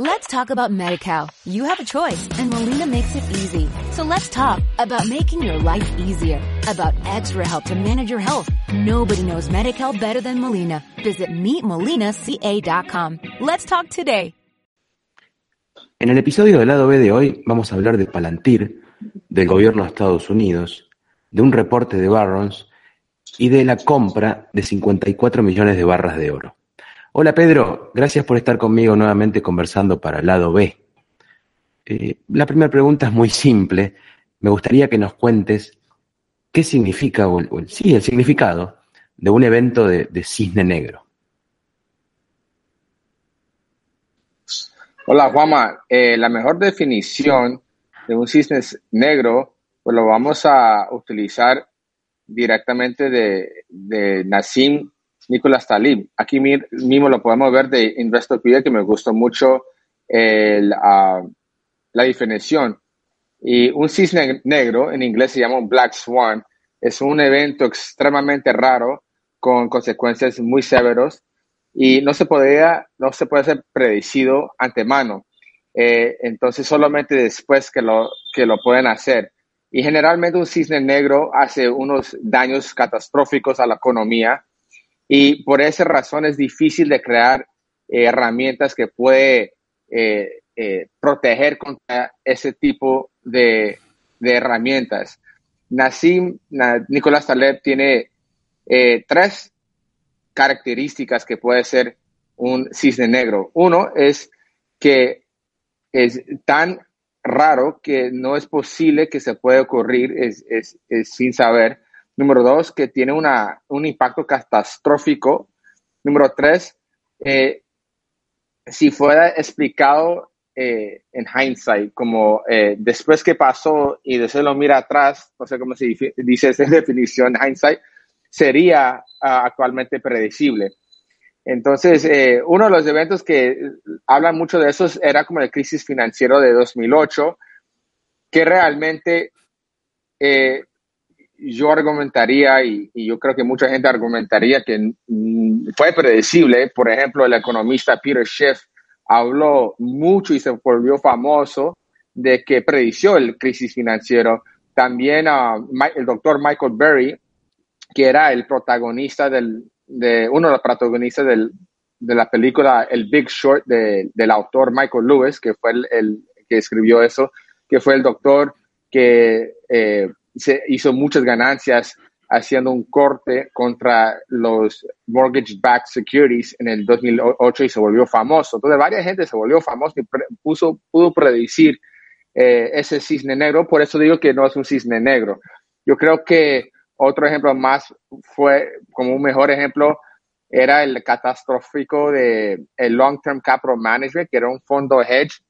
Let's talk about MediCal. You have a choice and Molina makes it easy. So let's talk about making your life easier, about extra help to manage your health. Nobody knows MediCal better than Molina. Visit meetmolinaca.com. Let's talk today. En el episodio del lado B de hoy vamos a hablar de Palantir, del gobierno de Estados Unidos, de un reporte de Barrons y de la compra de 54 millones de barras de oro. Hola Pedro, gracias por estar conmigo nuevamente conversando para el lado B. Eh, la primera pregunta es muy simple. Me gustaría que nos cuentes qué significa, o, sí, el significado de un evento de, cisne negro. Hola Juama, eh, la mejor definición de un cisne negro, pues lo vamos a utilizar directamente de, de Nicolás Talib. Aquí mismo lo podemos ver de Investopedia, que me gustó mucho ah, la definición. Y un cisne negro, en inglés se llama un black swan, es un evento extremadamente raro con consecuencias muy severos y no se podía, no se puede ser predecido antemano. Eh, entonces solamente después que lo, que lo pueden hacer. Y generalmente un cisne negro hace unos daños catastróficos a la economía y por esa razón es difícil de crear eh, herramientas que puede eh, eh, proteger contra ese tipo de, herramientas. Nassim, Nicolás Taleb tiene tres características que puede ser un cisne negro. Uno es que es tan raro que no es posible que se pueda ocurrir es, sin saber. Número dos, que tiene una, un impacto catastrófico. Número tres, eh, si fuera explicado eh, en hindsight, como eh, después que pasó y después lo mira atrás, no sé cómo se dice esa definición, hindsight, sería ah, actualmente predecible. Entonces, uno de los eventos que hablan mucho de eso era como el crisis financiero de 2008, que realmente yo argumentaría, y, yo creo que mucha gente argumentaría que fue predecible. Por ejemplo, el economista Peter Schiff habló mucho y se volvió famoso de que predició el crisis financiero. También uh, el doctor Michael Berry, que era el protagonista del, de uno de los protagonistas de la película El Big Short del autor Michael Lewis, que fue el, que escribió eso, que fue el doctor que eh, se hizo muchas ganancias haciendo un corte contra los mortgage-backed securities en el 2008 y se volvió famoso. Entonces, varias gente se volvió famoso y puso, pudo predecir eh, ese cisne negro. Por eso digo que no es un cisne negro. Yo creo que otro ejemplo más fue, como un mejor ejemplo, era el catastrófico de el Long Term Capital Management, que era un fondo hedge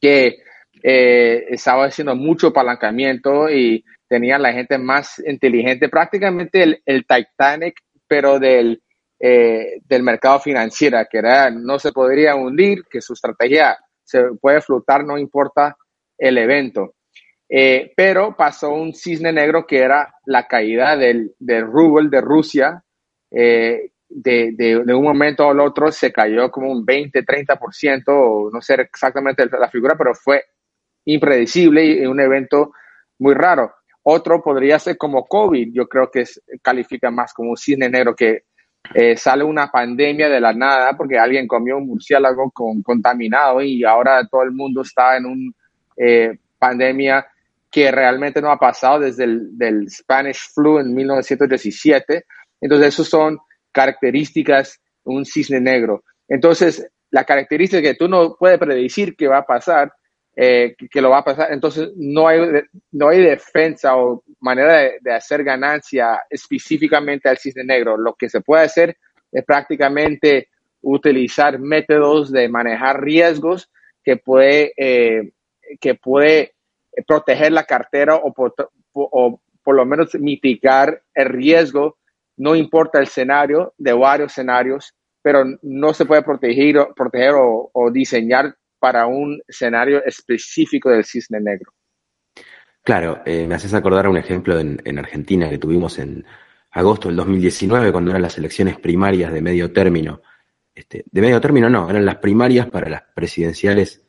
que eh, estaba haciendo mucho apalancamiento y tenía la gente más inteligente, prácticamente el, Titanic, pero del, eh, del mercado financiero, que era, no se podría hundir, que su estrategia se puede flotar, no importa el evento. Eh, pero pasó un cisne negro que era la caída del, del rubel de Rusia. de, de, de, un momento al otro se cayó como un 20, 30%, no sé exactamente la figura, pero fue impredecible y un evento muy raro. Otro podría ser como COVID, yo creo que califica más como un cisne negro que eh, sale una pandemia de la nada porque alguien comió un murciélago con, contaminado y ahora todo el mundo está en una eh, pandemia que realmente no ha pasado desde el Spanish flu en 1917. Entonces, esas son características un cisne negro. Entonces, la característica que tú no puedes predecir que va a pasar eh, que, lo va a pasar. Entonces, no hay, no hay defensa o manera de, hacer ganancia específicamente al cisne negro. Lo que se puede hacer es prácticamente utilizar métodos de manejar riesgos que puede, eh, que puede proteger la cartera o por, lo menos mitigar el riesgo, no importa el escenario, de varios escenarios, pero no se puede proteger, proteger o diseñar para un escenario específico del cisne negro. Claro, eh, me haces acordar un ejemplo en, Argentina que tuvimos en agosto del 2019, cuando eran las elecciones primarias de medio término, este, de medio término no, eran las primarias para las presidenciales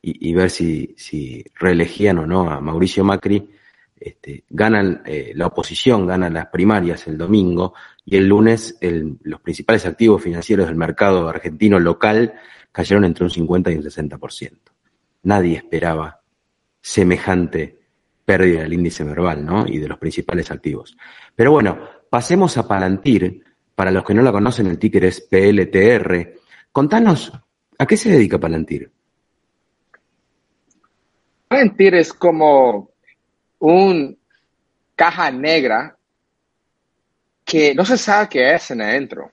y, ver si, reelegían o no a Mauricio Macri. Este, ganan, eh, la oposición gana las primarias el domingo y el lunes los principales activos financieros del mercado argentino local cayeron entre un 50 y un 60%. Nadie esperaba semejante pérdida del índice verbal, ¿no? Y de los principales activos. Pero bueno, pasemos a Palantir. Para los que no la conocen, el ticker es PLTR. Contanos, ¿a qué se dedica Palantir? Palantir es como un caja negra que no se sabe qué es en adentro.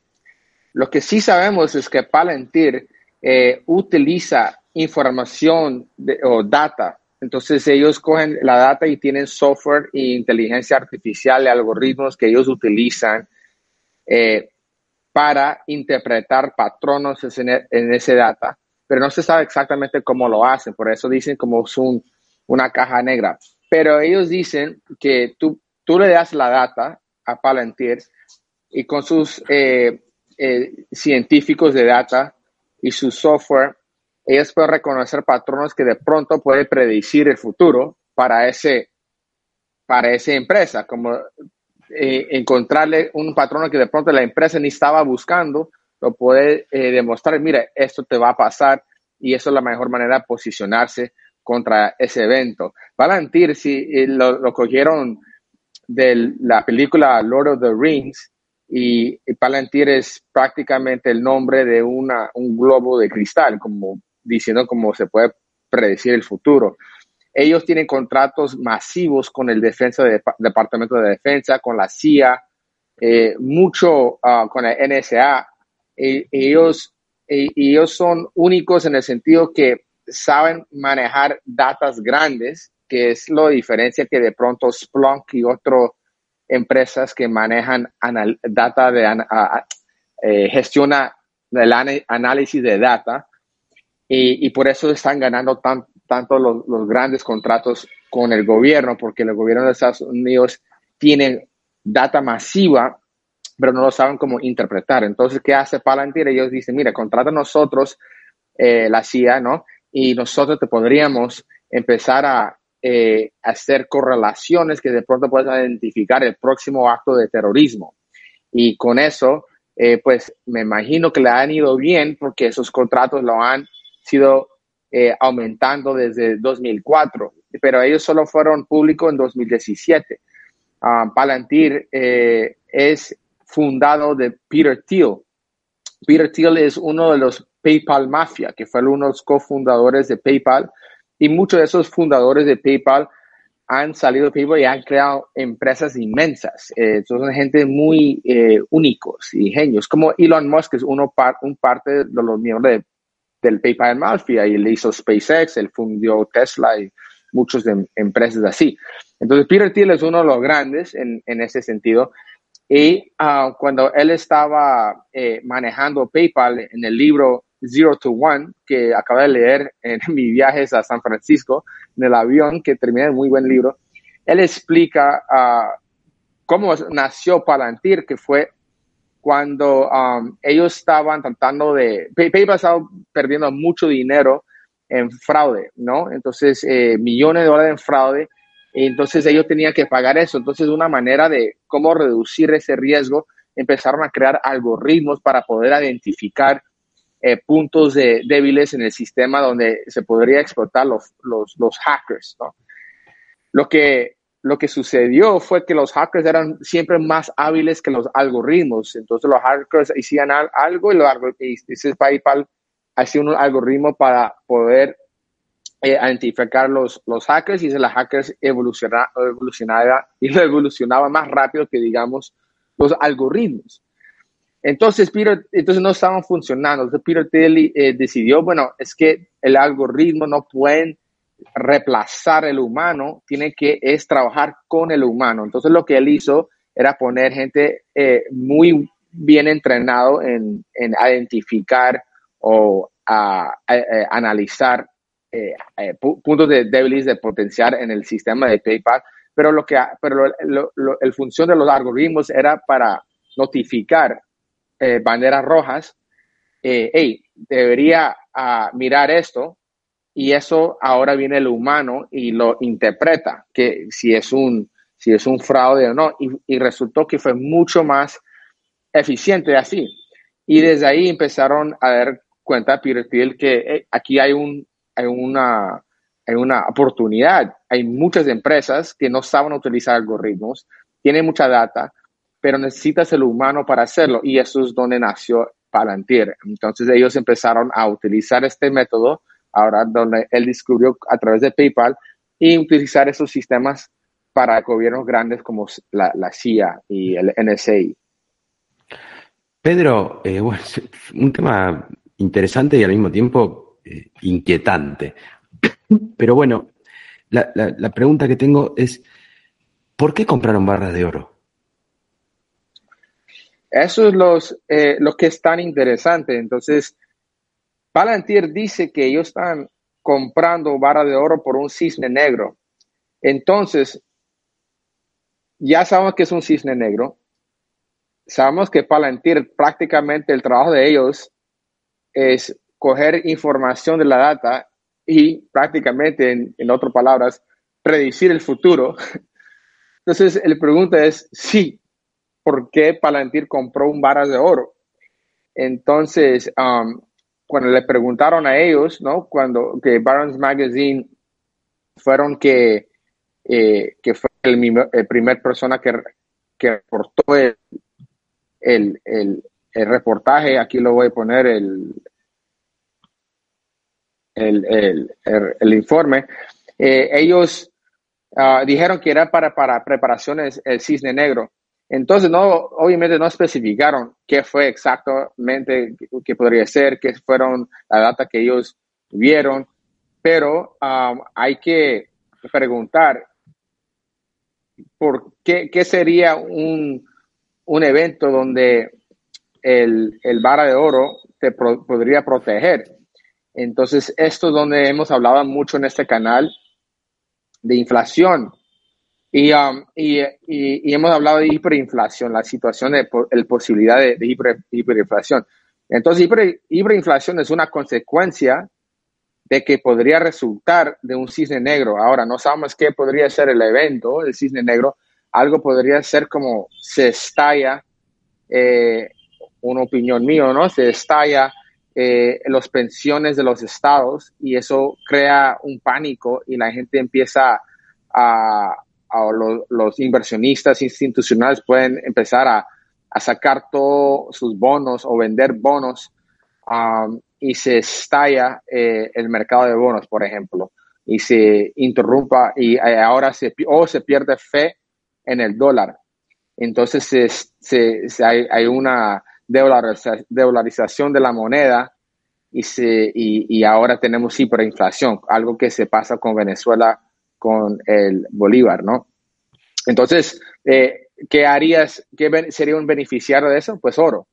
Lo que sí sabemos es que Palantir eh, utiliza información o data. Entonces ellos cogen la data y tienen software e inteligencia artificial algoritmos que ellos utilizan eh, para interpretar patronos en, ese data, pero no se sabe exactamente cómo lo hacen, por eso dicen como es una caja negra. Pero ellos dicen que tú, tú le das la data a Palantir y con sus eh, científicos de data y su software ellos pueden reconocer patrones que de pronto pueden predecir el futuro para, ese, para esa empresa, como eh, encontrarle un patrón que de pronto la empresa ni estaba buscando, lo puede eh, demostrar, mira, esto te va a pasar y eso es la mejor manera de posicionarse contra ese evento. Palantir, si eh, lo, cogieron de la película Lord of the Rings, y, Palantir es prácticamente el nombre de una, un globo de cristal, como diciendo cómo se puede predecir el futuro. Ellos tienen contratos masivos con el defensa de, Departamento de Defensa, con la CIA, eh, mucho ah, con la NSA. E, ellos, e, ellos son únicos en el sentido que saben manejar datas grandes, que es la diferencia que de pronto Splunk y otras empresas que manejan data de eh, gestiona el análisis de data y, por eso están ganando tan, tanto los, los, grandes contratos con el gobierno, porque el gobierno de Estados Unidos tiene data masiva, pero no lo saben cómo interpretar. Entonces, ¿qué hace Palantir? Ellos dicen, mira, contrata nosotros, eh, la CIA, ¿no? Y nosotros te podríamos empezar a eh, hacer correlaciones que de pronto puedas identificar el próximo acto de terrorismo. Y con eso, eh, pues me imagino que le han ido bien porque esos contratos lo han sido eh, aumentando desde 2004, pero ellos solo fueron públicos en 2017. Ah, Palantir es fundado de Peter Thiel. Peter Thiel es uno de los PayPal Mafia, que fue uno de los cofundadores de PayPal, y muchos de esos fundadores de PayPal han salido de PayPal y han creado empresas inmensas. Eh, son gente muy únicos y genios, como Elon Musk es uno un parte de los miembros de del PayPal Mafia y él hizo SpaceX, él fundió Tesla y muchas empresas así. Entonces, Peter Thiel es uno de los grandes en, en ese sentido. Y ah, cuando él estaba eh, manejando PayPal en el libro Zero to One, que acabo de leer en mis viajes a San Francisco, en el avión, que terminé en muy buen libro, él explica uh, cómo nació Palantir, que fue cuando um, ellos estaban tratando de, PayPal estaba perdiendo mucho dinero en fraude, ¿no? Entonces, eh, millones de dólares en fraude, entonces ellos tenían que pagar eso. Entonces, una manera de cómo reducir ese riesgo, empezaron a crear algoritmos para poder identificar eh, puntos de, débiles en el sistema donde se podría explotar los, los, hackers, ¿no? Lo que lo que sucedió fue que los hackers eran siempre más hábiles que los algoritmos. Entonces los hackers hacían algo y, los, y PayPal hacía un algoritmo para poder eh, identificar los, los hackers y los hackers evolucionaba, evolucionaba y evolucionaba más rápido que digamos los algoritmos. Entonces, Peter, entonces no estaban funcionando. Entonces Peter Thiel eh, decidió, bueno, es que el algoritmo no pueden reemplazar el humano, tiene que es trabajar con el humano. Entonces lo que él hizo era poner gente eh, muy bien entrenado en, identificar o a, analizar eh, eh, puntos de débiles de potencial en el sistema de PayPal, pero lo que pero el función de los algoritmos era para notificar banderas rojas eh, hey, debería uh, mirar esto y eso ahora viene el humano y lo interpreta, que si es un, si es un fraude o no, y, resultó que fue mucho más eficiente así. Y desde ahí empezaron a dar cuenta Peter Thiel que aquí hay, un, hay, una, hay una oportunidad. Hay muchas empresas que no saben utilizar algoritmos, tienen mucha data, pero necesitas el humano para hacerlo. Y eso es donde nació Palantir. Entonces ellos empezaron a utilizar este método, ahora donde él descubrió a través de PayPal, y utilizar esos sistemas para gobiernos grandes como la, CIA y el NSA. Pedro, eh, un tema interesante y al mismo tiempo eh, inquietante. Pero bueno, la, la, pregunta que tengo es, ¿por qué compraron barras de oro? Eso es los, eh, lo que es tan interesante. Entonces, Palantir dice que ellos están comprando barras de oro por un cisne negro. Entonces, ya sabemos que es un cisne negro. Sabemos que Palantir prácticamente el trabajo de ellos es coger información de la data y prácticamente, en, en otras palabras, predecir el futuro. Entonces, la pregunta es, sí, ¿por qué Palantir compró un varas de oro? Entonces, um, cuando le preguntaron a ellos, ¿no? Cuando que Barron's Magazine fueron que, eh, que fue el, el, primer persona que, que reportó el, el, el, reportaje, aquí lo voy a poner, el, el, informe, eh, ellos uh, dijeron que era para, para preparaciones el cisne negro. Entonces, no, obviamente no especificaron qué fue exactamente, qué podría ser, qué fueron la data que ellos vieron, pero um, hay que preguntar por qué, qué sería un, un, evento donde el, el vara de oro te podría proteger. Entonces, esto es donde hemos hablado mucho en este canal de inflación. Y, um, y, y, y, hemos hablado de hiperinflación, la situación de la posibilidad de, de hiper, hiperinflación. Entonces, hiper, hiperinflación es una consecuencia de que podría resultar de un cisne negro. Ahora, no sabemos qué podría ser el evento del cisne negro. Algo podría ser como se estalla, eh, una opinión mía, ¿no? Se estalla eh, las pensiones de los estados y eso crea un pánico y la gente empieza a, a los, inversionistas institucionales pueden empezar a, a, sacar todos sus bonos o vender bonos um, y se estalla eh, el mercado de bonos, por ejemplo, y se interrumpa y eh, ahora se, o se pierde fe en el dólar. Entonces se, se hay, hay, una dolarización de la moneda y, se, y, y ahora tenemos hiperinflación, algo que se pasa con Venezuela con el Bolívar, ¿no? Entonces, eh, ¿qué harías? ¿Qué sería un beneficiario de eso? Pues oro.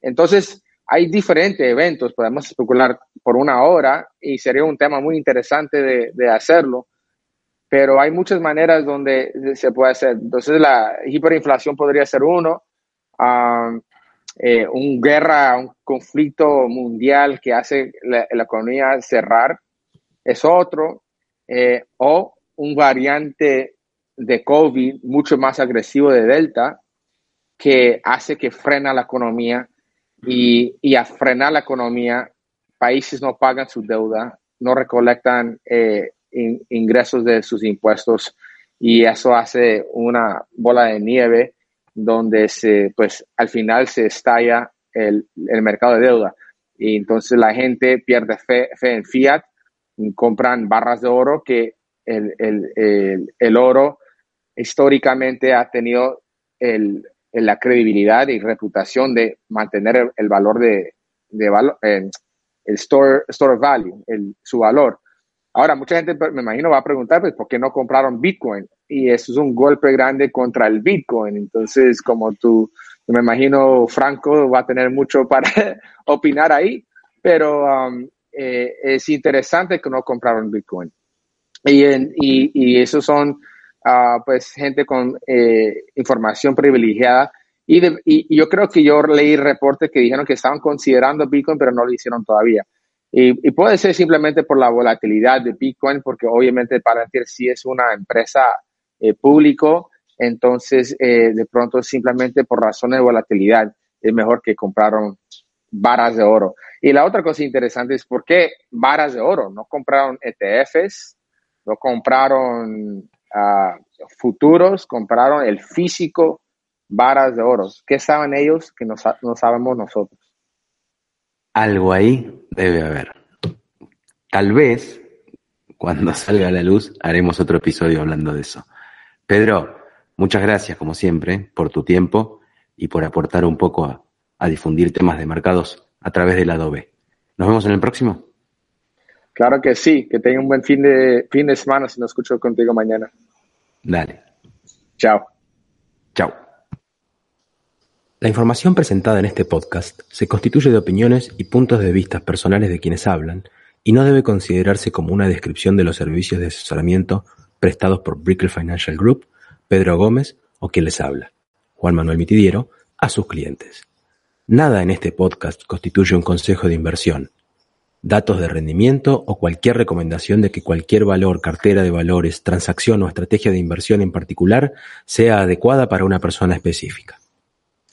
Entonces, hay diferentes eventos, podemos especular por una hora y sería un tema muy interesante de, de hacerlo, pero hay muchas maneras donde se puede hacer. Entonces, la hiperinflación podría ser uno, eh, un guerra, un conflicto mundial que hace la, la economía cerrar, es otro, eh, o un variante de COVID mucho más agresivo de Delta que hace que frena la economía y, y a frenar la economía, países no pagan su deuda, no recolectan eh, in, ingresos de sus impuestos y eso hace una bola de nieve donde se, pues al final se estalla el, el mercado de deuda. Y entonces la gente pierde fe, fe en fiat compran barras de oro que el, el, el, el oro históricamente ha tenido la credibilidad y reputación de mantener el, valor de, de valor, eh, el store, store value, su valor. Ahora, mucha gente me imagino va a preguntar, pues, ¿por qué no compraron Bitcoin? Y eso es un golpe grande contra el Bitcoin. Entonces, como tú, me imagino, Franco va a tener mucho para opinar ahí, pero um, eh, es interesante que no compraron Bitcoin. Y, en, y, y esos son uh, pues gente con eh, información privilegiada Y, y, yo creo que yo leí reportes que dijeron que estaban considerando Bitcoin, pero no lo hicieron todavía. Y, puede ser simplemente por la volatilidad de Bitcoin, porque obviamente Palantir sí es una empresa eh, público, entonces eh, de pronto simplemente por razones de volatilidad es mejor que compraron varas de oro. Y la otra cosa interesante es por qué varas de oro. No compraron ETFs, no compraron ah, futuros, compraron el físico varas de oro. ¿Qué saben ellos que no, sabemos nosotros? Algo ahí debe haber. Tal vez cuando salga a la luz haremos otro episodio hablando de eso. Pedro, muchas gracias como siempre por tu tiempo y por aportar un poco a difundir temas de mercados a través del Adobe. ¿Nos vemos en el próximo? Claro que sí, que tenga un buen fin de, fin de semana si no escucho contigo mañana. Dale. Chao. Chao. La información presentada en este podcast se constituye de opiniones y puntos de vista personales de quienes hablan y no debe considerarse como una descripción de los servicios de asesoramiento prestados por Brickell Financial Group, Pedro Gómez o quien les habla, Juan Manuel Mitidiero, a sus clientes. Nada en este podcast constituye un consejo de inversión, datos de rendimiento o cualquier recomendación de que cualquier valor, cartera de valores, transacción o estrategia de inversión en particular sea adecuada para una persona específica.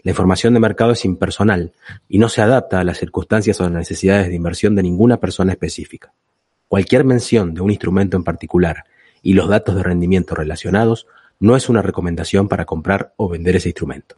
La información de mercado es impersonal y no se adapta a las circunstancias o las necesidades de inversión de ninguna persona específica. Cualquier mención de un instrumento en particular y los datos de rendimiento relacionados no es una recomendación para comprar o vender ese instrumento.